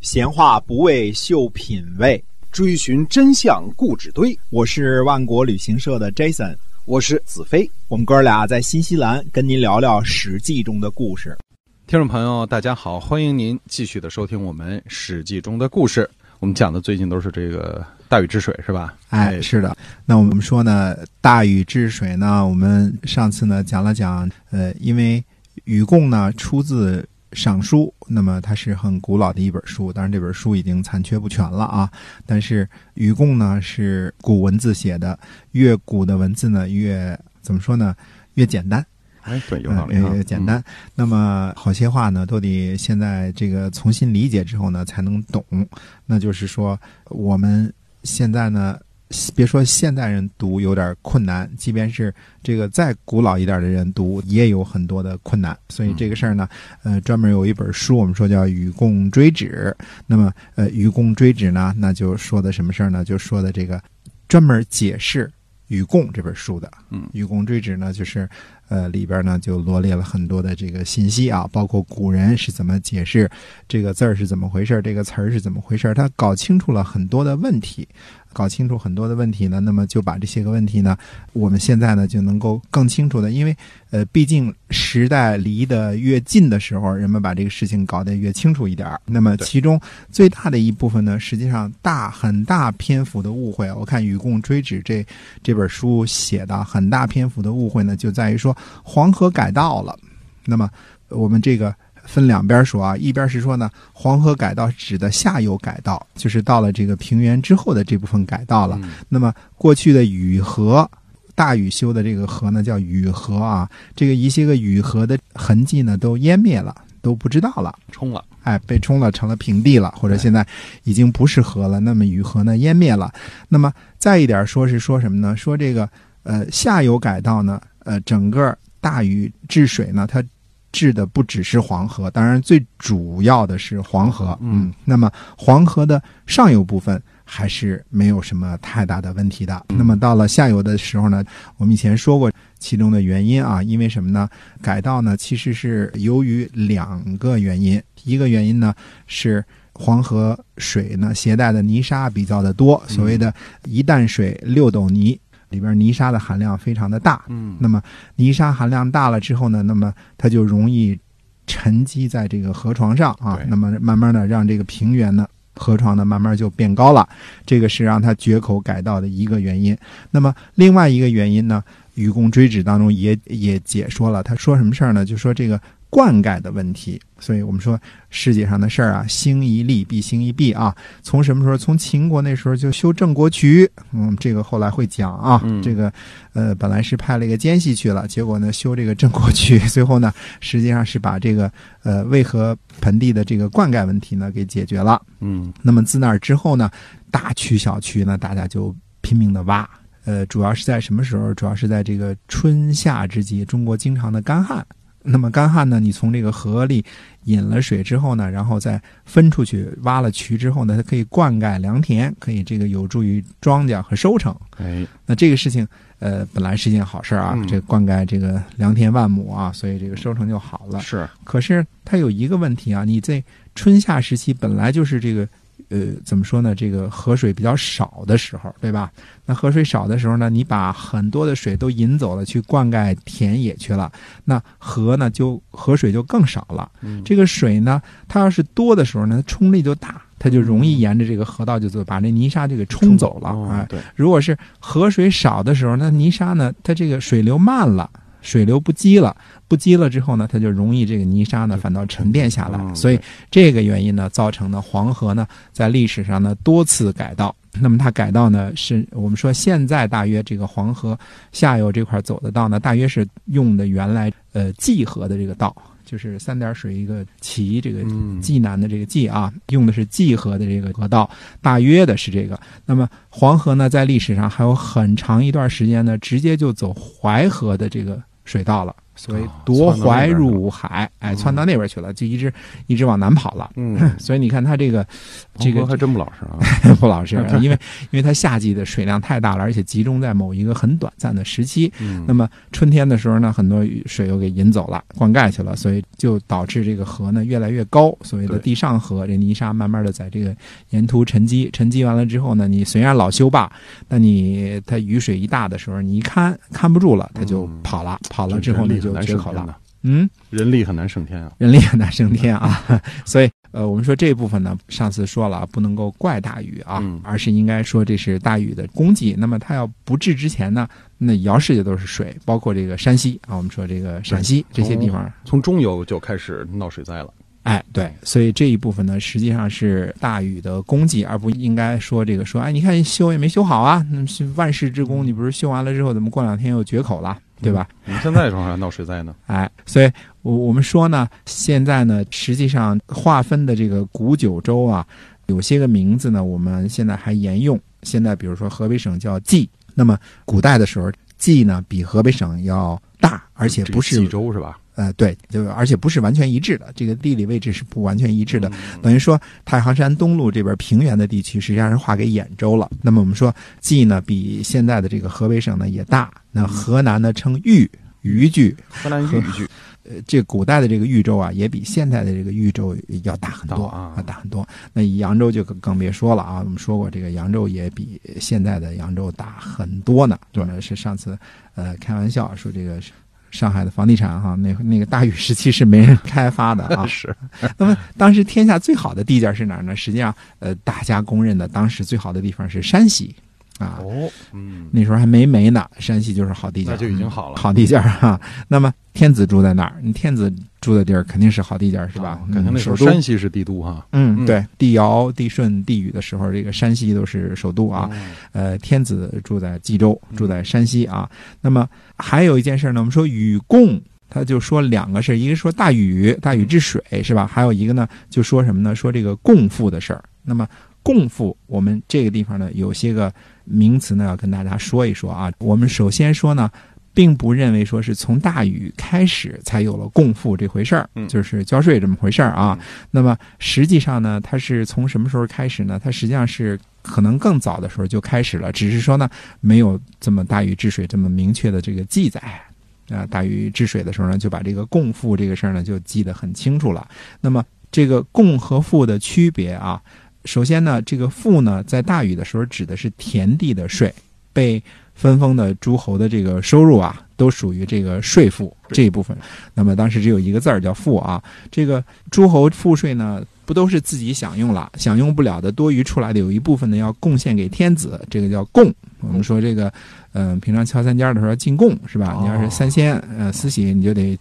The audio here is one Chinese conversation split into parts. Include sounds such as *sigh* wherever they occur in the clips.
闲话不为秀品味，追寻真相故纸堆。我是万国旅行社的 Jason，我是子飞。我们哥俩在新西兰跟您聊聊《史记》中的故事。听众朋友，大家好，欢迎您继续的收听我们《史记》中的故事。我们讲的最近都是这个大禹治水，是吧？哎，是的。那我们说呢，大禹治水呢，我们上次呢讲了讲，呃，因为禹贡呢出自。尚书，那么它是很古老的一本书，当然这本书已经残缺不全了啊。但是禹贡呢是古文字写的，越古的文字呢越怎么说呢？越简单。哎，对，有道理。越简单。那么好些话呢，都得现在这个重新理解之后呢才能懂。那就是说，我们现在呢。别说现代人读有点困难，即便是这个再古老一点的人读，也有很多的困难。所以这个事儿呢，呃，专门有一本书，我们说叫《与共追止》。那么，呃，《与共追止》呢，那就说的什么事儿呢？就说的这个专门解释《与共》这本书的。嗯，《与共追止》呢，就是呃里边呢就罗列了很多的这个信息啊，包括古人是怎么解释这个字儿是怎么回事，这个词儿是怎么回事，他搞清楚了很多的问题。搞清楚很多的问题呢，那么就把这些个问题呢，我们现在呢就能够更清楚的，因为呃，毕竟时代离得越近的时候，人们把这个事情搞得越清楚一点那么其中最大的一部分呢，实际上大很大篇幅的误会，我看《与共追旨》这这本书写的很大篇幅的误会呢，就在于说黄河改道了。那么我们这个。分两边说啊，一边是说呢，黄河改道指的下游改道，就是到了这个平原之后的这部分改道了。那么过去的雨河，大禹修的这个河呢，叫禹河啊，这个一些个禹河的痕迹呢都湮灭了，都不知道了，冲了，哎，被冲了，成了平地了，或者现在已经不是河了。那么禹河呢湮灭了。那么再一点说是说什么呢？说这个呃下游改道呢，呃整个大禹治水呢，它。治的不只是黄河，当然最主要的是黄河。嗯，那么黄河的上游部分还是没有什么太大的问题的。那么到了下游的时候呢，我们以前说过其中的原因啊，因为什么呢？改道呢其实是由于两个原因，一个原因呢是黄河水呢携带的泥沙比较的多，所谓的一担水六斗泥。里边泥沙的含量非常的大，嗯，那么泥沙含量大了之后呢，那么它就容易沉积在这个河床上啊，那么慢慢的让这个平原呢河床呢慢慢就变高了，这个是让它决口改道的一个原因。那么另外一个原因呢，《愚公追旨》当中也也解说了，他说什么事儿呢？就说这个。灌溉的问题，所以我们说世界上的事儿啊，兴一利必兴一弊啊。从什么时候？从秦国那时候就修郑国渠，嗯，这个后来会讲啊。这个呃，本来是派了一个奸细去了，结果呢，修这个郑国渠，*laughs* 最后呢，实际上是把这个呃渭河盆地的这个灌溉问题呢给解决了。嗯，那么自那儿之后呢，大渠小渠呢，大家就拼命的挖。呃，主要是在什么时候？主要是在这个春夏之际，中国经常的干旱。那么干旱呢？你从这个河里引了水之后呢，然后再分出去，挖了渠之后呢，它可以灌溉良田，可以这个有助于庄稼和收成。哎，那这个事情，呃，本来是件好事啊，这灌溉这个良田万亩啊，所以这个收成就好了。是，可是它有一个问题啊，你在春夏时期本来就是这个。呃，怎么说呢？这个河水比较少的时候，对吧？那河水少的时候呢，你把很多的水都引走了，去灌溉田野去了，那河呢就河水就更少了。这个水呢，它要是多的时候呢，冲力就大，它就容易沿着这个河道就走，把那泥沙就给冲走了啊。对，如果是河水少的时候，那泥沙呢，它这个水流慢了。水流不积了，不积了之后呢，它就容易这个泥沙呢反倒沉淀下来，所以这个原因呢，造成了黄河呢在历史上呢多次改道。那么它改道呢，是我们说现在大约这个黄河下游这块走的道呢，大约是用的原来呃济河的这个道，就是三点水一个齐，这个济南的这个济啊，用的是济河的这个河道，大约的是这个。那么黄河呢，在历史上还有很长一段时间呢，直接就走淮河的这个。水到了，所谓哦夺淮入海，哎，窜到那边去了，就一直一直往南跑了。嗯，*laughs* 所以你看他这个这个还真不老实啊。*laughs* 不老实，*laughs* 因为因为它夏季的水量太大了，而且集中在某一个很短暂的时期。嗯，那么春天的时候呢，很多雨水又给引走了，灌溉去了，所以就导致这个河呢越来越高，所谓的地上河，这泥沙慢慢的在这个沿途沉积，沉积完了之后呢，你虽然老修坝，那你它雨水一大的时候，你一看看不住了，它就嗯跑了，跑了之后呢力很难决口了。升天的，嗯，人力很难升天啊。人力很难升天啊，*laughs* 所以呃，我们说这一部分呢，上次说了，不能够怪大禹啊，嗯而是应该说这是大禹的功绩。那么他要不治之前呢，那尧世界都是水，包括这个山西啊，我们说这个陕西这些地方，从中游就开始闹水灾了。哎，对，所以这一部分呢，实际上是大禹的功绩，而不应该说这个说，哎，你看修也没修好啊，那是万世之功，你不是修完了之后，怎么过两天又决口了，对吧？你们现在正好闹水灾呢。哎，所以我我们说呢，现在呢，实际上划分的这个古九州啊，有些个名字呢，我们现在还沿用。现在比如说河北省叫冀，那么古代的时候，冀呢比河北省要大，而且不是州是吧？呃对，就而且不是完全一致的，这个地理位置是不完全一致的。嗯等于说，太行山东路这边平原的地区实际上是划给兖州了。那么我们说，冀呢比现在的这个河北省呢也大。那河南呢称豫，豫剧。河南豫剧。呃，这古代的这个豫州啊，也比现在的这个豫州要大很多大啊大很多。那扬州就更更别说了啊，我们说过，这个扬州也比现在的扬州大很多呢。对这是上次呃开玩笑说这个。*laughs* 上海的房地产哈，那那个大禹时期是没人开发的啊。*laughs* 是，*laughs* 那么当时天下最好的地界是哪儿呢？实际上，呃，大家公认的当时最好的地方是山西，啊，哦，嗯，那时候还没煤呢，山西就是好地界，那就已经好了好地界儿哈、那么天子住在哪儿，你天子住的地儿肯定是好地界儿，是吧？哦感觉那时候首山西是帝都哈。嗯，嗯对，帝尧、帝舜、帝禹的时候，这个山西都是首都啊。哦，呃，天子住在冀州，嗯住在山西啊。那么还有一件事呢，我们说禹贡，他就说两个事儿，一个说大禹，大禹治水是吧？还有一个呢，就说什么呢？说这个共富的事儿。那么共富，我们这个地方呢，有些个名词呢，要跟大家说一说啊。我们首先说呢。并不认为说是从大禹开始才有了共富这回事儿，嗯就是交税这么回事儿啊。嗯那么实际上呢，它是从什么时候开始呢？它实际上是可能更早的时候就开始了，只是说呢，没有这么大禹治水这么明确的这个记载。啊，大禹治水的时候呢，就把这个共赋这个事儿呢就记得很清楚了。那么这个共和赋的区别啊，首先呢，这个赋呢，在大禹的时候指的是田地的税，被分封的诸侯的这个收入啊，都属于这个税赋这一部分。那么当时只有一个字儿叫赋啊。这个诸侯赋税呢，不都是自己享用了，享用不了的多余出来的有一部分呢要贡献给天子，这个叫贡。我们说这个，嗯、平常敲三尖儿的时候要进贡是吧？哦你要是三仙呃司喜，你就得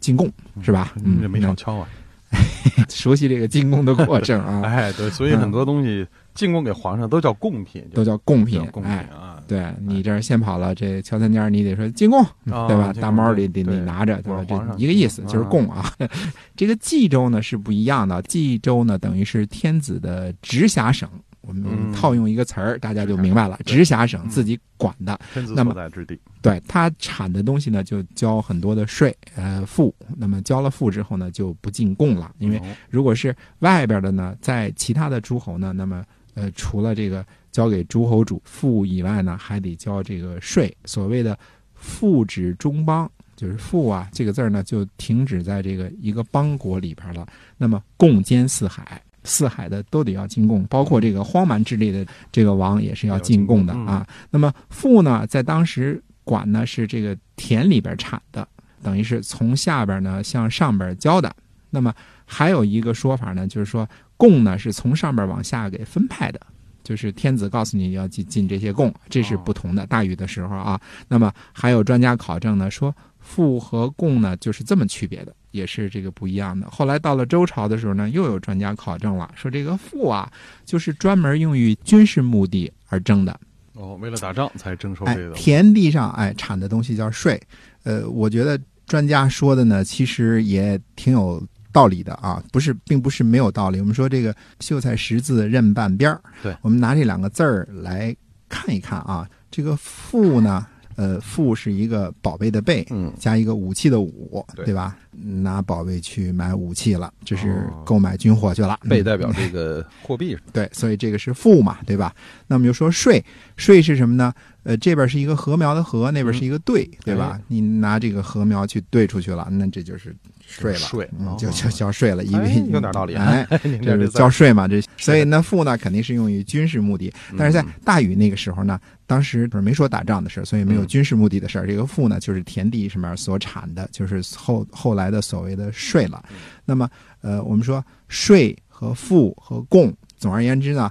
进贡是吧？嗯，这没少敲啊。那 *laughs* 熟悉这个进贡的过程啊，*laughs* 哎，对，所以很多东西进贡给皇上都叫贡品，都叫贡品。贡品哎，啊。对你这儿先跑了，这乔三尖你得说进贡，啊对吧？大猫得得对得拿着，对吧？这一个意思就是贡啊。*laughs* 这个冀州呢是不一样的，冀州呢等于是天子的直辖省。我们嗯套用一个词儿，大家就明白了，直辖省嗯自己管的，那么在之地。对它产的东西呢，就交很多的税，呃，赋。那么交了赋之后呢，就不进贡了，因为哦如果是外边的呢，在其他的诸侯呢，那么呃，除了这个交给诸侯主赋以外呢，还得交这个税。所谓的赋止中邦，就是赋啊这个字儿呢，就停止在这个一个邦国里边了。那么共兼四海。四海的都得要进贡，包括这个荒蛮之类的这个王也是要进贡的啊。那么赋呢，在当时管呢是这个田里边产的，等于是从下边呢向上边交的。那么还有一个说法呢，就是说贡呢是从上边往下给分派的，就是天子告诉你要进进这些贡，这是不同的。大禹的时候啊，那么还有专家考证呢说赋和贡呢就是这么区别的，也是这个不一样的。后来到了周朝的时候呢，又有专家考证了，说这个赋啊就是专门用于军事目的而征的。哦，为了打仗才征收哎这个，。田地上哎产的东西叫税。呃，我觉得专家说的呢，其实也挺有道理的啊，不是，并不是没有道理。我们说这个秀才识字认半边儿，对我们拿这两个字儿来看一看啊，这个赋呢。呃，富是一个宝贝的贝，嗯加一个武器的武，对对吧？拿宝贝去买武器了，这是哦购买军火去了。嗯贝代表这 *laughs* 个货币，对，所以这个是富嘛，对吧？那我们就说税，税是什么呢？呃，这边是一个禾苗的禾，那边是一个兑，对吧？哎你拿这个禾苗去兑出去了，那这就是税了，税就就交税了，因为、哎有点道理啊哎，*laughs* 这是交税嘛，这所以那，赋呢肯定是用于军事目的，但是在嗯大禹那个时候呢，当时不是没说打仗的事儿，所以没有嗯军事目的的事儿。这个赋呢，就是田地上面所产的，就是后后来的所谓的税了。嗯那么，呃，我们说税和赋和贡，总而言之呢，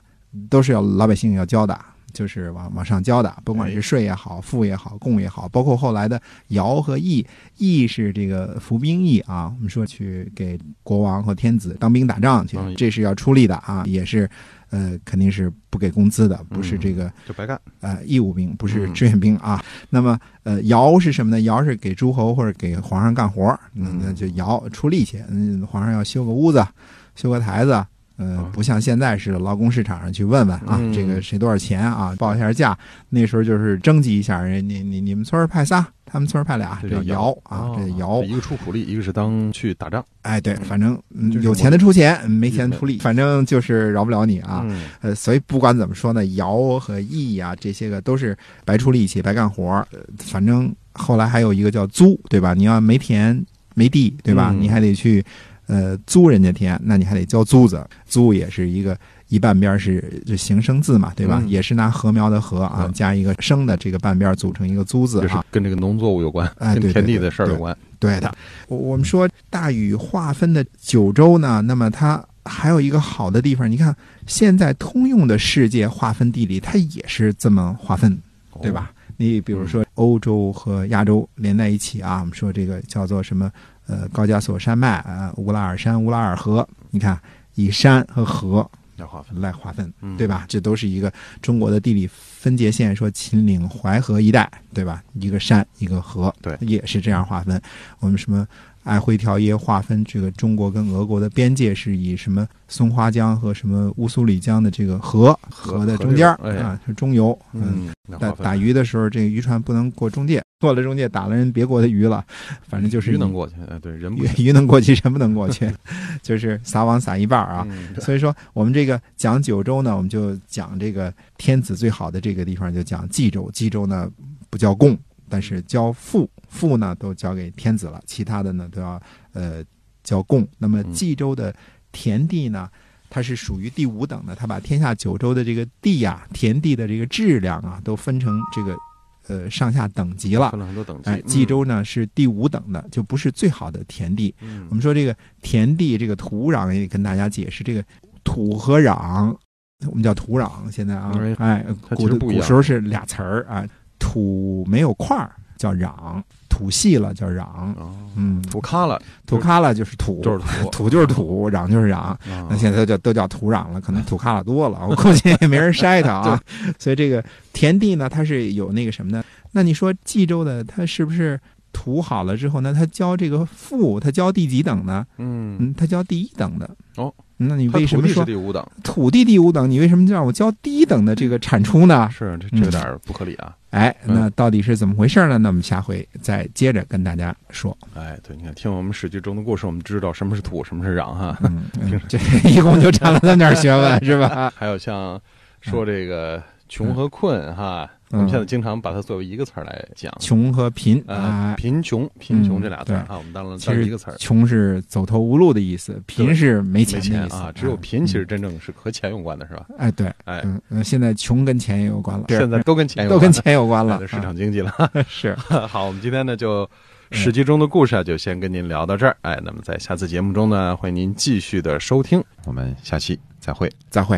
都是要老百姓要交的。就是往往上交的，不管是税也好，赋也好，贡也好，包括后来的徭和役，役是这个服兵役啊，我们说去给国王和天子当兵打仗去嗯，这是要出力的啊，也是，呃，肯定是不给工资的，不是这个就白干，呃义务兵，不是嗯志愿兵啊。那么呃徭是什么呢？徭是给诸侯或者给皇上干活那，嗯那就徭出力气。嗯，皇上要修个屋子，修个台子。呃哦，不像现在似的，劳工市场上去问问啊，嗯这个谁多少钱啊，报一下价。那时候就是征集一下，人你你你们村派仨，他们村派俩，这这叫叫徭啊，哦这摇。一个出苦力，一个是当去打仗哎，对，反正嗯有钱的出钱，嗯没钱出力，反正就是饶不了你啊。嗯呃，所以不管怎么说呢，摇和役啊，这些个都是白出力气、白干活反正后来还有一个叫租，对吧？你要没田没地，对吧？嗯你还得去呃租人家田，那你还得交租子。租也是一个一半边是就形声字嘛，对吧？嗯也是拿禾苗的禾啊嗯加一个生的这个半边组成一个租字啊。跟这个农作物有关，跟田地的事儿有关。对的，我我们说大禹划分的九州呢，那么它还有一个好的地方，你看现在通用的世界划分地理，它也是这么划分，哦对吧？你比如说欧洲和亚洲连在一起啊，我们说这个叫做什么？呃，高加索山脉啊，乌拉尔山、乌拉尔河，你看以山和河来划分，来划分，嗯对吧？这都是一个中国的地理分界线，说秦岭淮河一带，对吧？一个山一个河，对也是这样划分。我们什么爱辉条约划分这个中国跟俄国的边界是以什么松花江和什么乌苏里江的这个河河河的中间啊是中游，嗯，打打鱼的时候，这个渔船不能过中介，过了中介打了人别国的鱼了，反正就是鱼能过去，哎，对，人不鱼鱼能过去，人不能过去，*laughs* 就是撒网撒一半儿啊。嗯所以说，我们这个讲九州呢，我们就讲这个天子最好的这个地方，就讲冀州。冀州呢不叫贡，但是叫赋，赋呢都交给天子了，其他的呢都要呃交贡。那么嗯冀州的田地呢，它是属于第五等的，它把天下九州的这个地呀、田地的这个质量啊，都分成这个呃上下等级了分。了很多等级哎，，冀州呢是第五等的，就不是最好的田地。嗯，我们说这个田地这个土壤也得跟大家解释，这个土和壤，我们叫土壤。现在啊哎，古古时候是俩词儿啊，土没有块儿叫壤，土细了叫壤。哦，嗯，土咖了土咖了就是土，就是土，土就是土，壤就是壤。啊那现在都叫都叫土壤了，可能土咖了多了，*laughs* 我估计也没人筛它啊。所以这个田地呢，它是有那个什么的。那你说冀州的，它是不是土好了之后呢？它交这个赋，它交第几等呢？嗯，嗯，它交第一等的。哦，那你为什么说土地第五等？土地第五等？你为什么让我交低一等的这个产出呢？是这这有点不合理啊！哎，嗯那到底是怎么回事呢？那我们下回再接着跟大家说。哎，对，你看，听我们史记中的故事，我们知道什么是土，什么是壤哈。嗯，*laughs* 嗯这一共就占了那么点学问，*laughs* 是吧？还有像说这个穷和困哈，我嗯们现在经常把它作为一个词儿来讲。穷和贫呃，啊，贫穷，贫穷嗯这俩字啊，我们当了其实当一个词儿。穷是走投无路的意思，贫是没没钱的意思钱啊，只有贫其实嗯真正是和钱有关的，是吧？哎，对，哎，嗯，呃现在穷跟钱也有关了，现在都跟钱有都关，跟钱有关了哎，市场经济了。啊 *laughs* 是。*laughs* 好，我们今天呢就史记中的故事啊，就先跟您聊到这儿。哎，那么在下次节目中呢，欢迎您继续的收听，我们下期再会。再会。